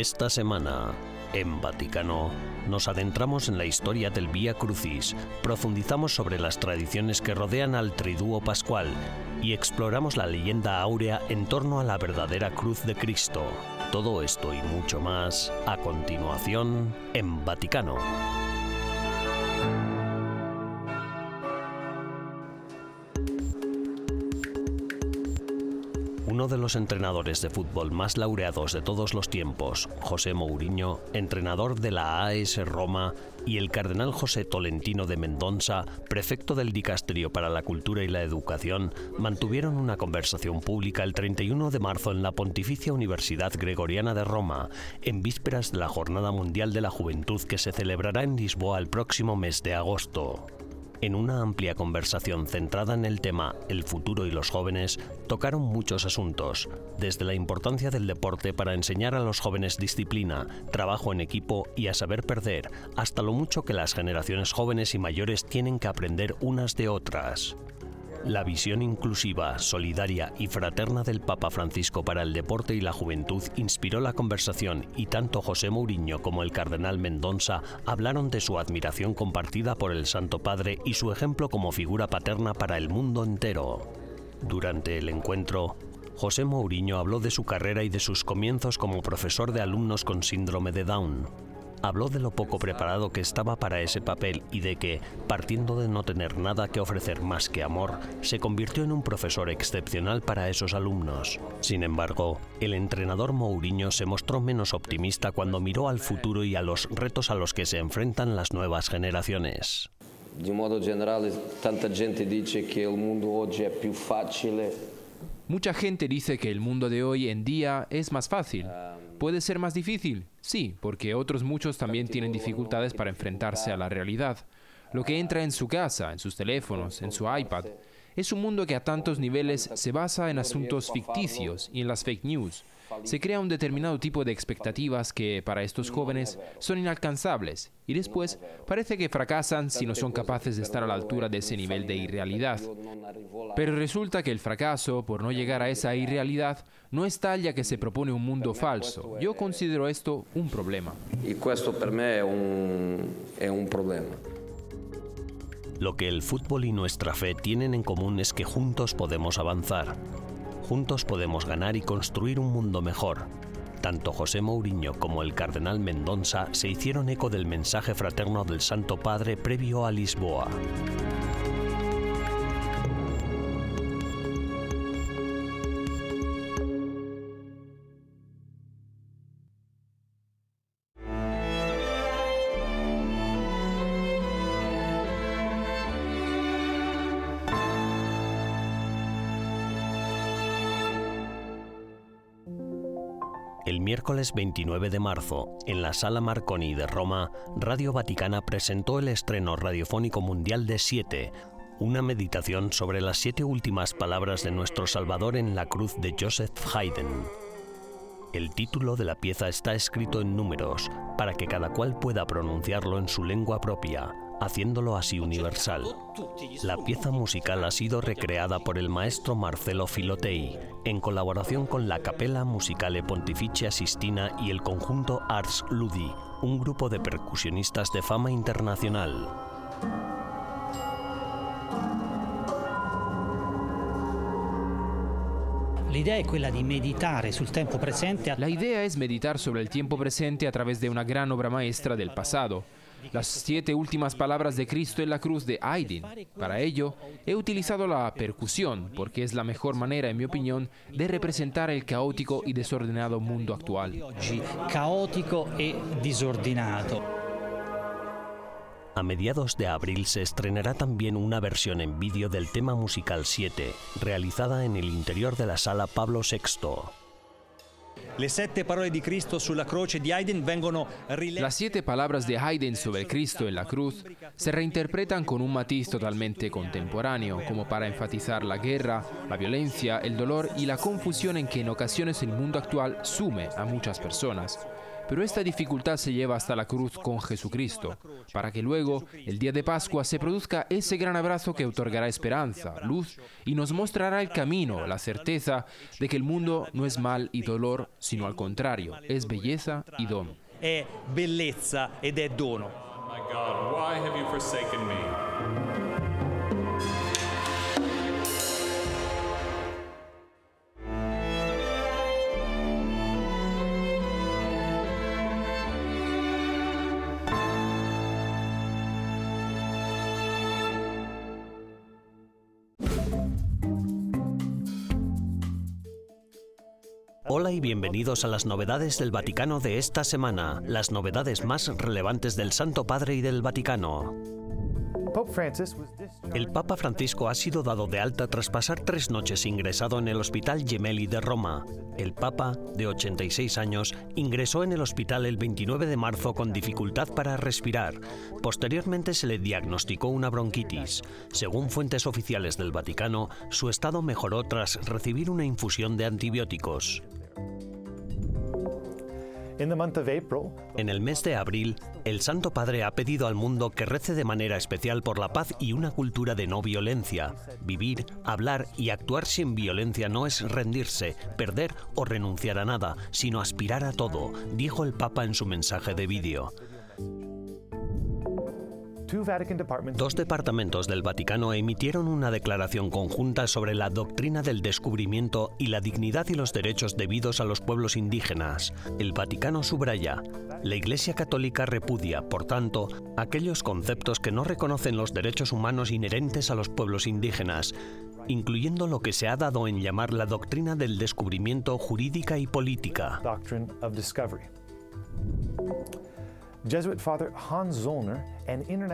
Esta semana, en Vaticano, nos adentramos en la historia del Vía Crucis, profundizamos sobre las tradiciones que rodean al Triduo Pascual y exploramos la leyenda áurea en torno a la verdadera cruz de Cristo. Todo esto y mucho más a continuación en Vaticano. Uno de los entrenadores de fútbol más laureados de todos los tiempos, José Mourinho, entrenador de la AS Roma, y el cardenal José Tolentino de Mendoza, prefecto del Dicasterio para la Cultura y la Educación, mantuvieron una conversación pública el 31 de marzo en la Pontificia Universidad Gregoriana de Roma, en vísperas de la Jornada Mundial de la Juventud que se celebrará en Lisboa el próximo mes de agosto. En una amplia conversación centrada en el tema El futuro y los jóvenes, tocaron muchos asuntos, desde la importancia del deporte para enseñar a los jóvenes disciplina, trabajo en equipo y a saber perder, hasta lo mucho que las generaciones jóvenes y mayores tienen que aprender unas de otras. La visión inclusiva, solidaria y fraterna del Papa Francisco para el deporte y la juventud inspiró la conversación y tanto José Mourinho como el cardenal Mendonça hablaron de su admiración compartida por el Santo Padre y su ejemplo como figura paterna para el mundo entero. Durante el encuentro, José Mourinho habló de su carrera y de sus comienzos como profesor de alumnos con síndrome de Down habló de lo poco preparado que estaba para ese papel y de que, partiendo de no tener nada que ofrecer más que amor, se convirtió en un profesor excepcional para esos alumnos. Sin embargo, el entrenador Mourinho se mostró menos optimista cuando miró al futuro y a los retos a los que se enfrentan las nuevas generaciones. De modo general, tanta gente dice que el mundo hoy es más fácil Mucha gente dice que el mundo de hoy en día es más fácil. ¿Puede ser más difícil? Sí, porque otros muchos también tienen dificultades para enfrentarse a la realidad. Lo que entra en su casa, en sus teléfonos, en su iPad, es un mundo que a tantos niveles se basa en asuntos ficticios y en las fake news se crea un determinado tipo de expectativas que para estos jóvenes son inalcanzables y después parece que fracasan si no son capaces de estar a la altura de ese nivel de irrealidad. Pero resulta que el fracaso por no llegar a esa irrealidad no es tal ya que se propone un mundo falso. Yo considero esto un problema. Y esto para mí es un, es un problema. Lo que el fútbol y nuestra fe tienen en común es que juntos podemos avanzar juntos podemos ganar y construir un mundo mejor. Tanto José Mourinho como el cardenal Mendonça se hicieron eco del mensaje fraterno del Santo Padre previo a Lisboa. Miércoles 29 de marzo, en la Sala Marconi de Roma, Radio Vaticana presentó el estreno radiofónico mundial de Siete, una meditación sobre las siete últimas palabras de nuestro Salvador en la cruz de Joseph Haydn. El título de la pieza está escrito en números, para que cada cual pueda pronunciarlo en su lengua propia, haciéndolo así universal. La pieza musical ha sido recreada por el maestro Marcelo Filotei, en colaboración con la Capella Musicale Pontificia Sistina y el conjunto Ars Ludi, un grupo de percusionistas de fama internacional. La idea es meditar sobre el tiempo presente a través de una gran obra maestra del pasado las siete últimas palabras de Cristo en la cruz de Haydn. Para ello, he utilizado la percusión porque es la mejor manera, en mi opinión, de representar el caótico y desordenado mundo actual. Caótico y desordenado. A mediados de abril se estrenará también una versión en vídeo del tema musical 7, realizada en el interior de la sala Pablo VI. Las siete palabras de Cristo sobre Cristo en la cruz se reinterpretan con un matiz totalmente contemporáneo, como para enfatizar la guerra, la violencia, el dolor y la confusión en que en ocasiones el mundo actual sume a muchas personas. Pero esta dificultad se lleva hasta la cruz con Jesucristo, para que luego, el día de Pascua, se produzca ese gran abrazo que otorgará esperanza, luz y nos mostrará el camino, la certeza de que el mundo no es mal y dolor, sino al contrario, es belleza y don. È bellezza ed è dono. Hola y bienvenidos a las novedades del Vaticano de esta semana, las novedades más relevantes del Santo Padre y del Vaticano. El Papa Francisco ha sido dado de alta tras pasar tres noches ingresado en el Hospital Gemelli de Roma. El Papa, de 86 años, ingresó en el hospital el 29 de marzo con dificultad para respirar. Posteriormente se le diagnosticó una bronquitis. Según fuentes oficiales del Vaticano, su estado mejoró tras recibir una infusión de antibióticos. En el mes de abril, el Santo Padre ha pedido al mundo que rece de manera especial por la paz y una cultura de no violencia. Vivir, hablar y actuar sin violencia no es rendirse, perder o renunciar a nada, sino aspirar a todo, dijo el Papa en su mensaje de vídeo. Dos departamentos del Vaticano emitieron una declaración conjunta sobre la doctrina del descubrimiento y la dignidad y los derechos debidos a los pueblos indígenas. El Vaticano subraya, la Iglesia Católica repudia, por tanto, aquellos conceptos que no reconocen los derechos humanos inherentes a los pueblos indígenas, incluyendo lo que se ha dado en llamar la doctrina del descubrimiento jurídica y política.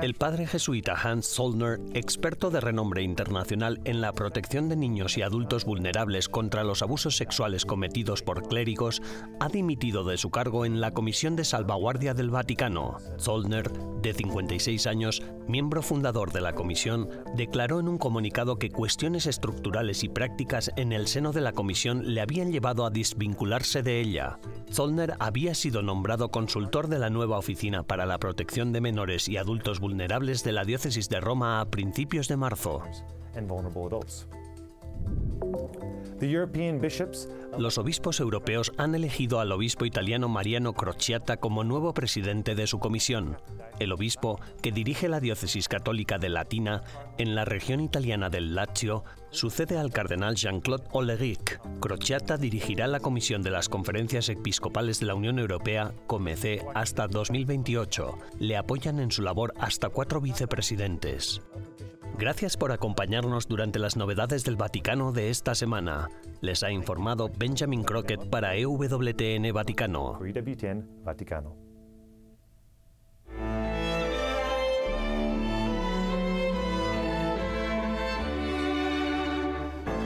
El padre jesuita Hans Zollner, experto de renombre internacional en la protección de niños y adultos vulnerables contra los abusos sexuales cometidos por clérigos, ha dimitido de su cargo en la Comisión de Salvaguardia del Vaticano. Zollner, de 56 años, miembro fundador de la comisión, declaró en un comunicado que cuestiones estructurales y prácticas en el seno de la comisión le habían llevado a desvincularse de ella. Zollner había sido nombrado consultor de la nueva Oficina para la Protección de Menores y Adultos Vulnerables de la Diócesis de Roma a principios de marzo. Los obispos europeos han elegido al obispo italiano Mariano Crociata como nuevo presidente de su comisión. El obispo, que dirige la diócesis católica de Latina en la región italiana del Lazio, sucede al cardenal Jean-Claude Olleric. Crociata dirigirá la comisión de las conferencias episcopales de la Unión Europea, COMECE, hasta 2028. Le apoyan en su labor hasta cuatro vicepresidentes. Gracias por acompañarnos durante las novedades del Vaticano de esta semana. Les ha informado Benjamin Crockett para E EWTN Vaticano. Vaticano.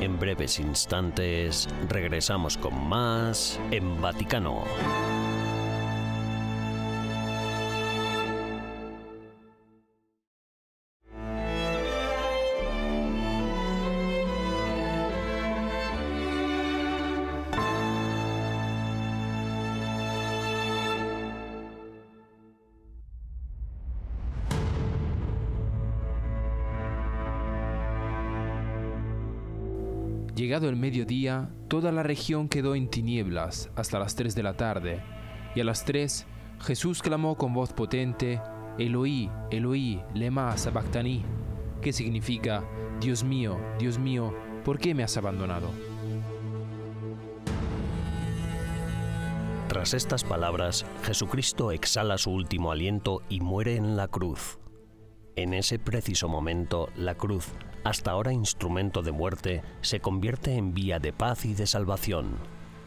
En breves instantes regresamos con más en Vaticano. Llegado el mediodía, toda la región quedó en tinieblas hasta las 3 de la tarde, y a las 3 Jesús clamó con voz potente, Eloí, Eloí, lema sabactani, que significa, Dios mío, Dios mío, ¿por qué me has abandonado? Tras estas palabras, Jesucristo exhala su último aliento y muere en la cruz. En ese preciso momento, la cruz, hasta ahora instrumento de muerte, se convierte en vía de paz y de salvación.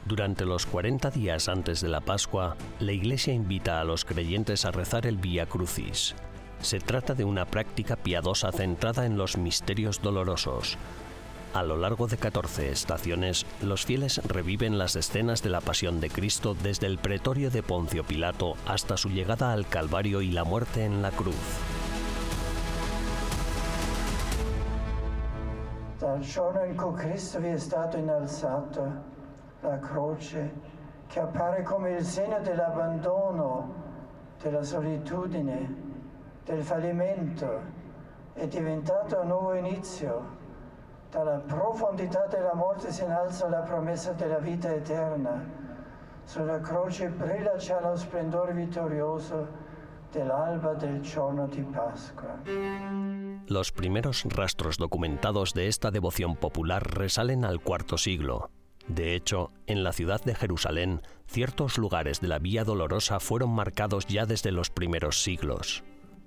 Durante los 40 días antes de la Pascua, la Iglesia invita a los creyentes a rezar el Vía Crucis. Se trata de una práctica piadosa centrada en los misterios dolorosos. A lo largo de 14 estaciones, los fieles reviven las escenas de la pasión de Cristo desde el pretorio de Poncio Pilato hasta su llegada al Calvario y la muerte en la cruz. Giorno in cui Cristo vi è stato innalzato, la croce che appare come il segno dell'abbandono, della solitudine, del fallimento, è diventato un nuovo inizio. Dalla profondità della morte si innalza la promessa della vita eterna. Sulla croce brilla già lo splendore vittorioso dell'alba del giorno di Pasqua. Los primeros rastros documentados de esta devoción popular resalen al cuarto siglo. De hecho, en la ciudad de Jerusalén, ciertos lugares de la Vía Dolorosa fueron marcados ya desde los primeros siglos.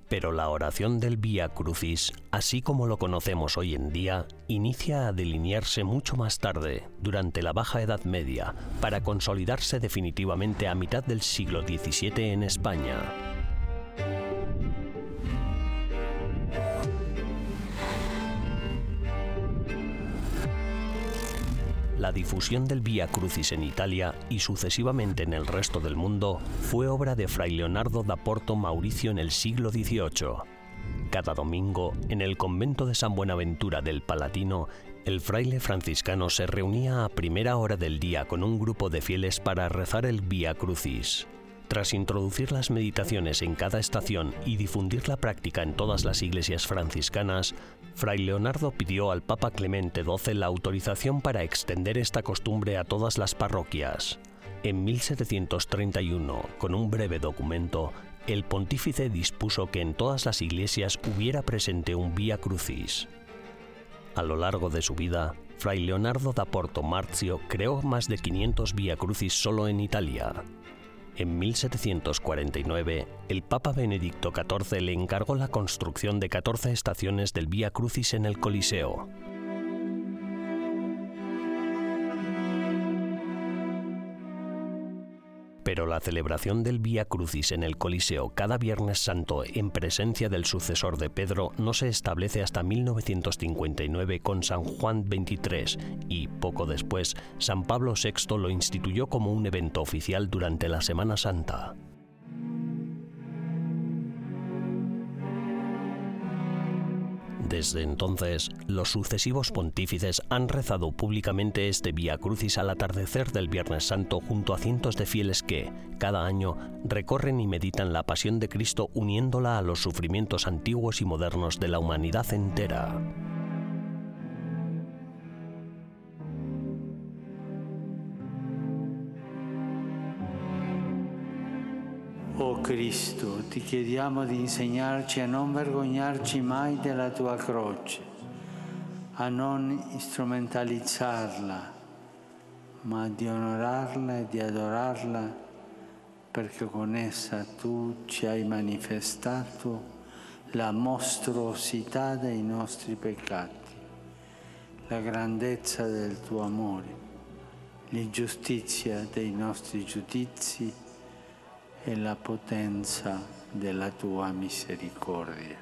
Pero la oración del Vía Crucis, así como lo conocemos hoy en día, inicia a delinearse mucho más tarde, durante la Baja Edad Media, para consolidarse definitivamente a mitad del siglo XVII en España. La difusión del Vía Crucis en Italia y sucesivamente en el resto del mundo fue obra de Fray Leonardo da Porto Mauricio en el siglo XVIII. Cada domingo, en el convento de San Buenaventura del Palatino, el fraile franciscano se reunía a primera hora del día con un grupo de fieles para rezar el Vía Crucis. Tras introducir las meditaciones en cada estación y difundir la práctica en todas las iglesias franciscanas, Fray Leonardo pidió al Papa Clemente XII la autorización para extender esta costumbre a todas las parroquias. En 1731, con un breve documento, el pontífice dispuso que en todas las iglesias hubiera presente un Vía Crucis. A lo largo de su vida, Fray Leonardo da Porto Marzio creó más de 500 Vía Crucis solo en Italia. En 1749, el Papa Benedicto XIV le encargó la construcción de 14 estaciones del Vía Crucis en el Coliseo. Pero la celebración del Vía Crucis en el Coliseo cada Viernes Santo en presencia del sucesor de Pedro no se establece hasta 1959 con San Juan XXIII y, poco después, San Pablo VI lo instituyó como un evento oficial durante la Semana Santa. Desde entonces, los sucesivos pontífices han rezado públicamente este Vía Crucis al atardecer del Viernes Santo junto a cientos de fieles que, cada año, recorren y meditan la pasión de Cristo uniéndola a los sufrimientos antiguos y modernos de la humanidad entera. Cristo, ti chiediamo di insegnarci a non vergognarci mai della tua croce, a non strumentalizzarla, ma di onorarla e di adorarla perché con essa tu ci hai manifestato la mostruosità dei nostri peccati, la grandezza del tuo amore, l'ingiustizia dei nostri giudizi e la potenza della tua misericordia.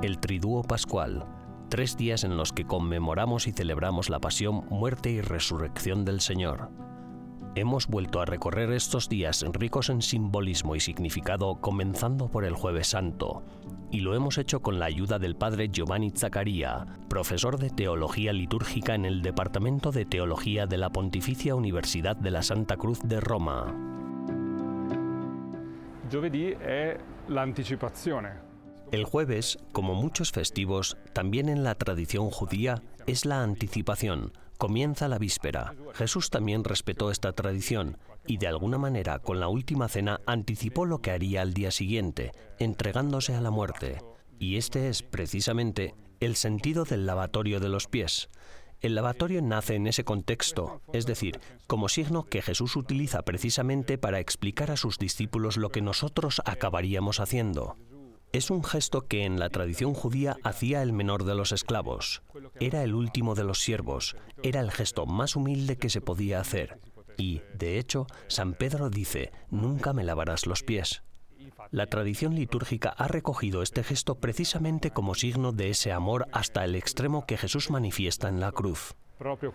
El Triduo Pascual, tres días en los que conmemoramos y celebramos la pasión, muerte y resurrección del Señor. Hemos vuelto a recorrer estos días ricos en simbolismo y significado, comenzando por el Jueves Santo, y lo hemos hecho con la ayuda del padre Giovanni Zaccaria, profesor de Teología Litúrgica en el Departamento de Teología de la Pontificia Universidad de la Santa Cruz de Roma. Giovedì è l'anticipazione. El jueves, como muchos festivos, también en la tradición judía, es la anticipación, comienza la víspera. Jesús también respetó esta tradición y de alguna manera con la última cena anticipó lo que haría al día siguiente, entregándose a la muerte. Y este es precisamente el sentido del lavatorio de los pies. El lavatorio nace en ese contexto, es decir, como signo que Jesús utiliza precisamente para explicar a sus discípulos lo que nosotros acabaríamos haciendo. Es un gesto que en la tradición judía hacía el menor de los esclavos. Era el último de los siervos. Era el gesto más humilde que se podía hacer. Y, de hecho, San Pedro dice, nunca me lavarás los pies. La tradición litúrgica ha recogido este gesto precisamente como signo de ese amor hasta el extremo que Jesús manifiesta en la cruz. proprio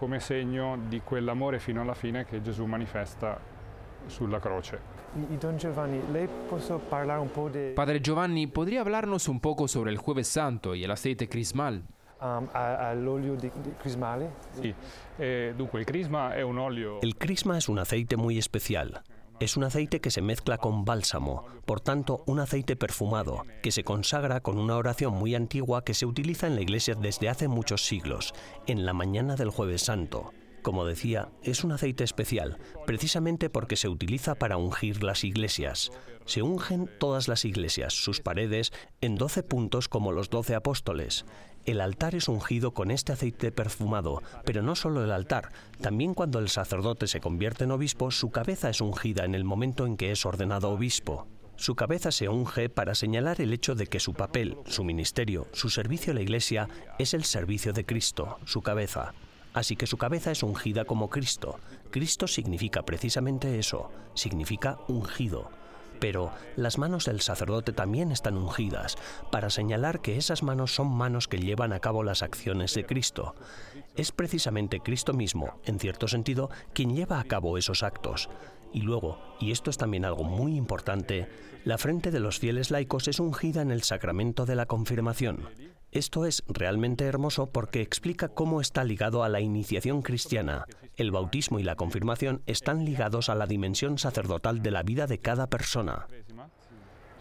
sulla croce. Don Giovanni, lei può parlare un po' di Padre Giovanni, ¿podría hablarnos un poco sobre el Jueves Santo y el aceite crismal? um, all'olio di, di crismale? Sì, e dunque il crisma è un olio El crisma es un aceite muy especial. Es un aceite que se mezcla con bálsamo, por tanto un aceite perfumado, que se consagra con una oración muy antigua que se utiliza en la iglesia desde hace muchos siglos, en la mañana del jueves santo. Como decía, es un aceite especial, precisamente porque se utiliza para ungir las iglesias. Se ungen todas las iglesias, sus paredes, en doce puntos como los doce apóstoles. El altar es ungido con este aceite perfumado, pero no solo el altar, también cuando el sacerdote se convierte en obispo, su cabeza es ungida en el momento en que es ordenado obispo. Su cabeza se unge para señalar el hecho de que su papel, su ministerio, su servicio a la Iglesia es el servicio de Cristo, su cabeza. Así que su cabeza es ungida como Cristo. Cristo significa precisamente eso, significa ungido. Pero las manos del sacerdote también están ungidas, para señalar que esas manos son manos que llevan a cabo las acciones de Cristo. Es precisamente Cristo mismo, en cierto sentido, quien lleva a cabo esos actos. Y luego, y esto es también algo muy importante, la frente de los fieles laicos es ungida en el sacramento de la confirmación. Esto es realmente hermoso porque explica cómo está ligado a la iniciación cristiana. El bautismo y la confirmación están ligados a la dimensión sacerdotal de la vida de cada persona.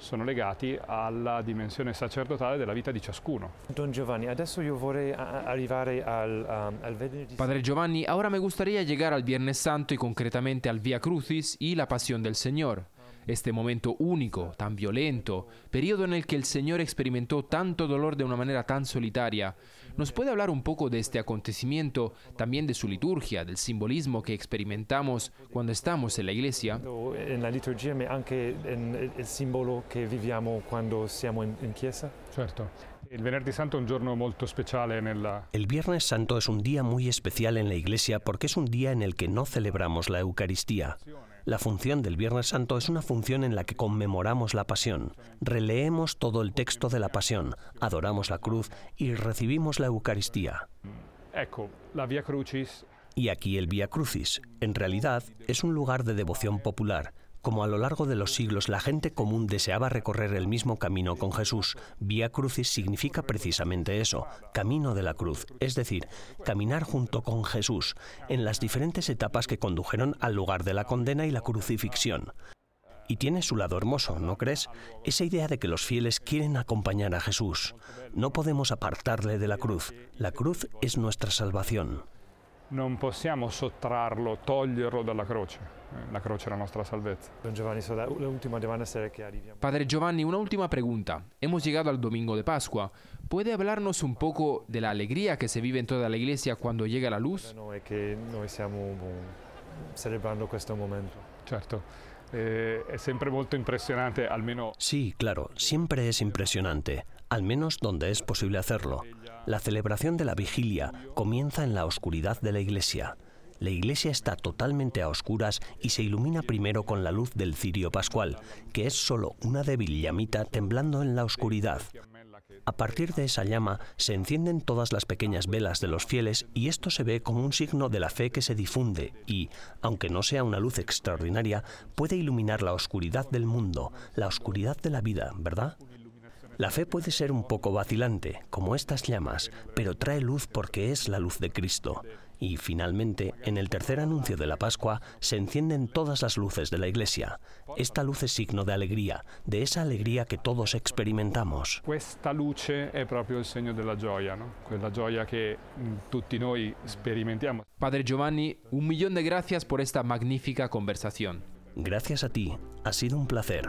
sono legati alla dimensione sacerdotale della vita di ciascuno. Don Giovanni, adesso io vorrei a- arrivare al, um, al venerdì Padre Giovanni, ahora me gustaría llegar al Viernes Santo y concretamente al Vía Crucis y la Pasión del Señor. Este momento único, tan violento, periodo en el que el Señor experimentó tanto dolor de una manera tan solitaria. ¿Nos puede hablar un poco de este acontecimiento, también de su liturgia, del simbolismo que experimentamos cuando estamos en la iglesia? in la liturgia, anche in- il il simbolo che viviamo quando siamo in, in chiesa? Certo. Il venerdì santo è un giorno molto speciale nella El Viernes Santo es un día muy especial en la Iglesia porque es un día en el que no celebramos la Eucaristía. La función del Viernes Santo es una función en la que conmemoramos la pasión, releemos todo el texto de la pasión, adoramos la cruz y recibimos la Eucaristía. Via Y aquí el Vía Crucis, en realidad, es un lugar de devoción popular. Como a lo largo de los siglos la gente común deseaba recorrer el mismo camino con Jesús, Vía Crucis significa precisamente eso, camino de la cruz, es decir, caminar junto con Jesús en las diferentes etapas que condujeron al lugar de la condena y la crucifixión. Y tiene su lado hermoso, ¿no crees? Esa idea de que los fieles quieren acompañar a Jesús. No podemos apartarle de la cruz. La cruz es nuestra salvación. non possiamo sottrarlo, toglierlo dalla croce. La croce è la nostra salvezza. Don Giovanni, so la- l'ultima domanda sarà che arriviamo. Padre Giovanni, una última pregunta. Hemos llegado al domingo de Pascua. ¿Puede hablarnos un poco de la alegría que se vive en toda la iglesia cuando llega la luz? Noi che noi stiamo boh, celebrando questo momento. Certo. Eh, Sí, claro, siempre es impresionante, al menos donde es posible hacerlo. La celebración de la vigilia comienza en la oscuridad de la iglesia. La iglesia está totalmente a oscuras y se ilumina primero con la luz del cirio pascual, que es solo una débil llamita temblando en la oscuridad. A partir de esa llama se encienden todas las pequeñas velas de los fieles y esto se ve como un signo de la fe que se difunde y, aunque no sea una luz extraordinaria, puede iluminar la oscuridad del mundo, la oscuridad de la vida, ¿verdad? La fe puede ser un poco vacilante, como estas llamas, pero trae luz porque es la luz de Cristo. Y finalmente, en el tercer anuncio de la Pascua, se encienden todas las luces de la Iglesia. Esta luz es signo de alegría, de esa alegría que todos experimentamos. questa luce è proprio il segno della gioia, no? quella gioia che mh, tutti noi sperimentiamo. Padre Giovanni, un millón de gracias por esta magnífica conversación. Gracias a ti, ha sido un placer.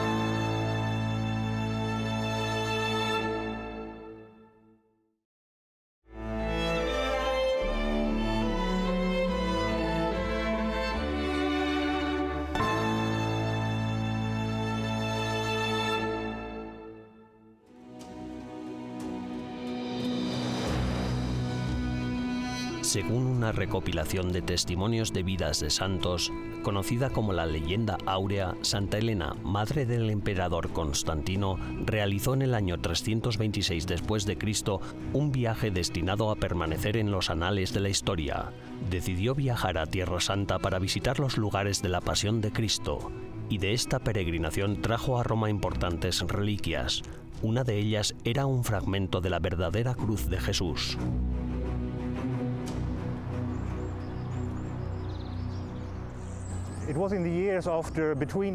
Una recopilación de testimonios de vidas de santos, conocida como la leyenda áurea, Santa Elena, madre del emperador Constantino, realizó en el año 326 después de Cristo un viaje destinado a permanecer en los anales de la historia. Decidió viajar a Tierra Santa para visitar los lugares de la Pasión de Cristo, y de esta peregrinación trajo a Roma importantes reliquias. Una de ellas era un fragmento de la verdadera cruz de Jesús.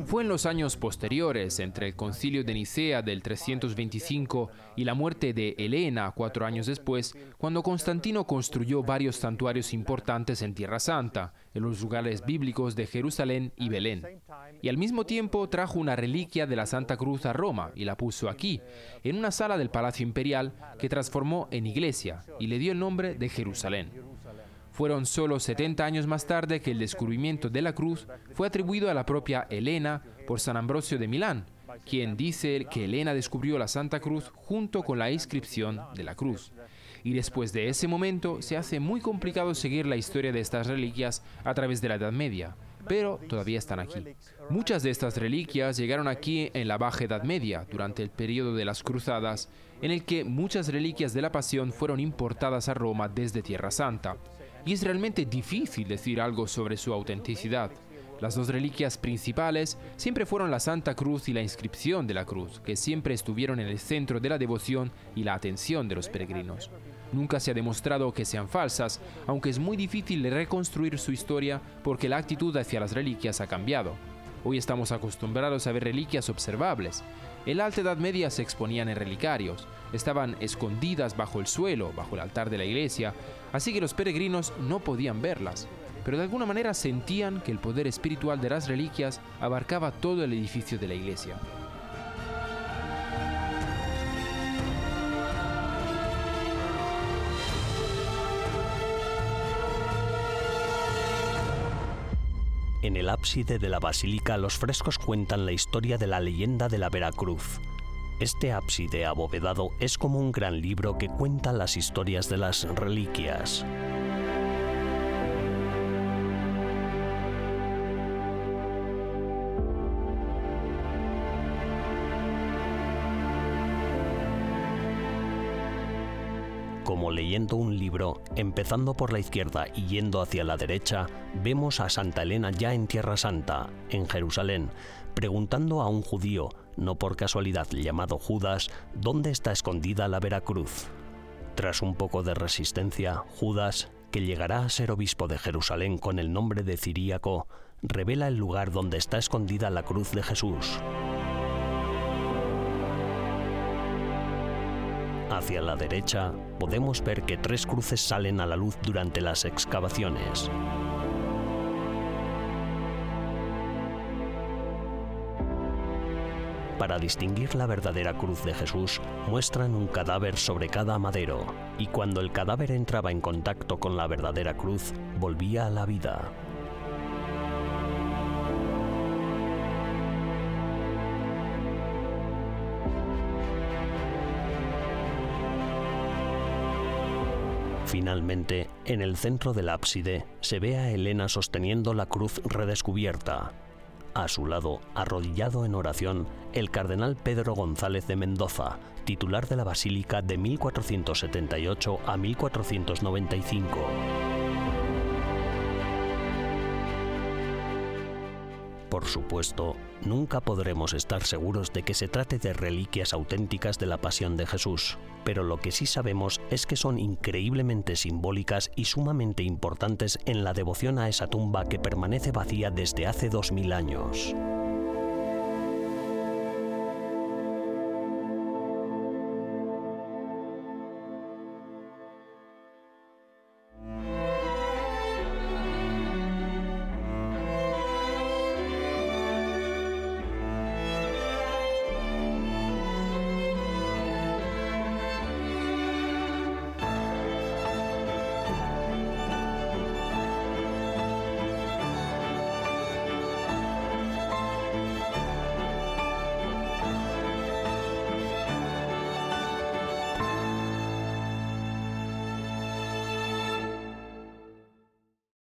Fue en los años posteriores, entre el concilio de Nicea del 325 y la muerte de Helena cuatro años después, cuando Constantino construyó varios santuarios importantes en Tierra Santa, en los lugares bíblicos de Jerusalén y Belén. Y al mismo tiempo trajo una reliquia de la Santa Cruz a Roma y la puso aquí, en una sala del Palacio Imperial que transformó en iglesia y le dio el nombre de Jerusalén. Fueron solo 70 años más tarde que el descubrimiento de la cruz fue atribuido a la propia Elena por San Ambrosio de Milán, quien dice que Elena descubrió la Santa Cruz junto con la inscripción de la cruz. Y después de ese momento se hace muy complicado seguir la historia de estas reliquias a través de la Edad Media, pero todavía están aquí. Muchas de estas reliquias llegaron aquí en la Baja Edad Media, durante el periodo de las Cruzadas, en el que muchas reliquias de la Pasión fueron importadas a Roma desde Tierra Santa y es realmente difícil decir algo sobre su autenticidad. Las dos reliquias principales siempre fueron la Santa Cruz y la inscripción de la cruz, que siempre estuvieron en el centro de la devoción y la atención de los peregrinos. Nunca se ha demostrado que sean falsas, aunque es muy difícil reconstruir su historia porque la actitud hacia las reliquias ha cambiado. Hoy estamos acostumbrados a ver reliquias observables. En la Alta Edad Media se exponían en relicarios, estaban escondidas bajo el suelo, bajo el altar de la iglesia, así que los peregrinos no podían verlas, pero de alguna manera sentían que el poder espiritual de las reliquias abarcaba todo el edificio de la iglesia. En el ábside de la basílica los frescos cuentan la historia de la leyenda de la Veracruz. Este ábside abovedado es como un gran libro que cuenta las historias de las reliquias. Como leyendo un libro, empezando por la izquierda y yendo hacia la derecha, vemos a Santa Elena ya en Tierra Santa, en Jerusalén, preguntando a un judío, no por casualidad llamado Judas, dónde está escondida la Veracruz. Tras un poco de resistencia, Judas, que llegará a ser obispo de Jerusalén con el nombre de Ciríaco, revela el lugar donde está escondida la cruz de Jesús. Hacia la derecha podemos ver que tres cruces salen a la luz durante las excavaciones. Para distinguir la verdadera cruz de Jesús, muestran un cadáver sobre cada madero, y cuando el cadáver entraba en contacto con la verdadera cruz, volvía a la vida. Finalmente, en el centro del ábside se ve a Elena sosteniendo la cruz redescubierta. A su lado, arrodillado en oración, el cardenal Pedro González de Mendoza, titular de la Basílica de 1478 a 1495. Por supuesto, nunca podremos estar seguros de que se trate de reliquias auténticas de la pasión de Jesús, pero lo que sí sabemos es que son increíblemente simbólicas y sumamente importantes en la devoción a esa tumba que permanece vacía desde hace dos mil años.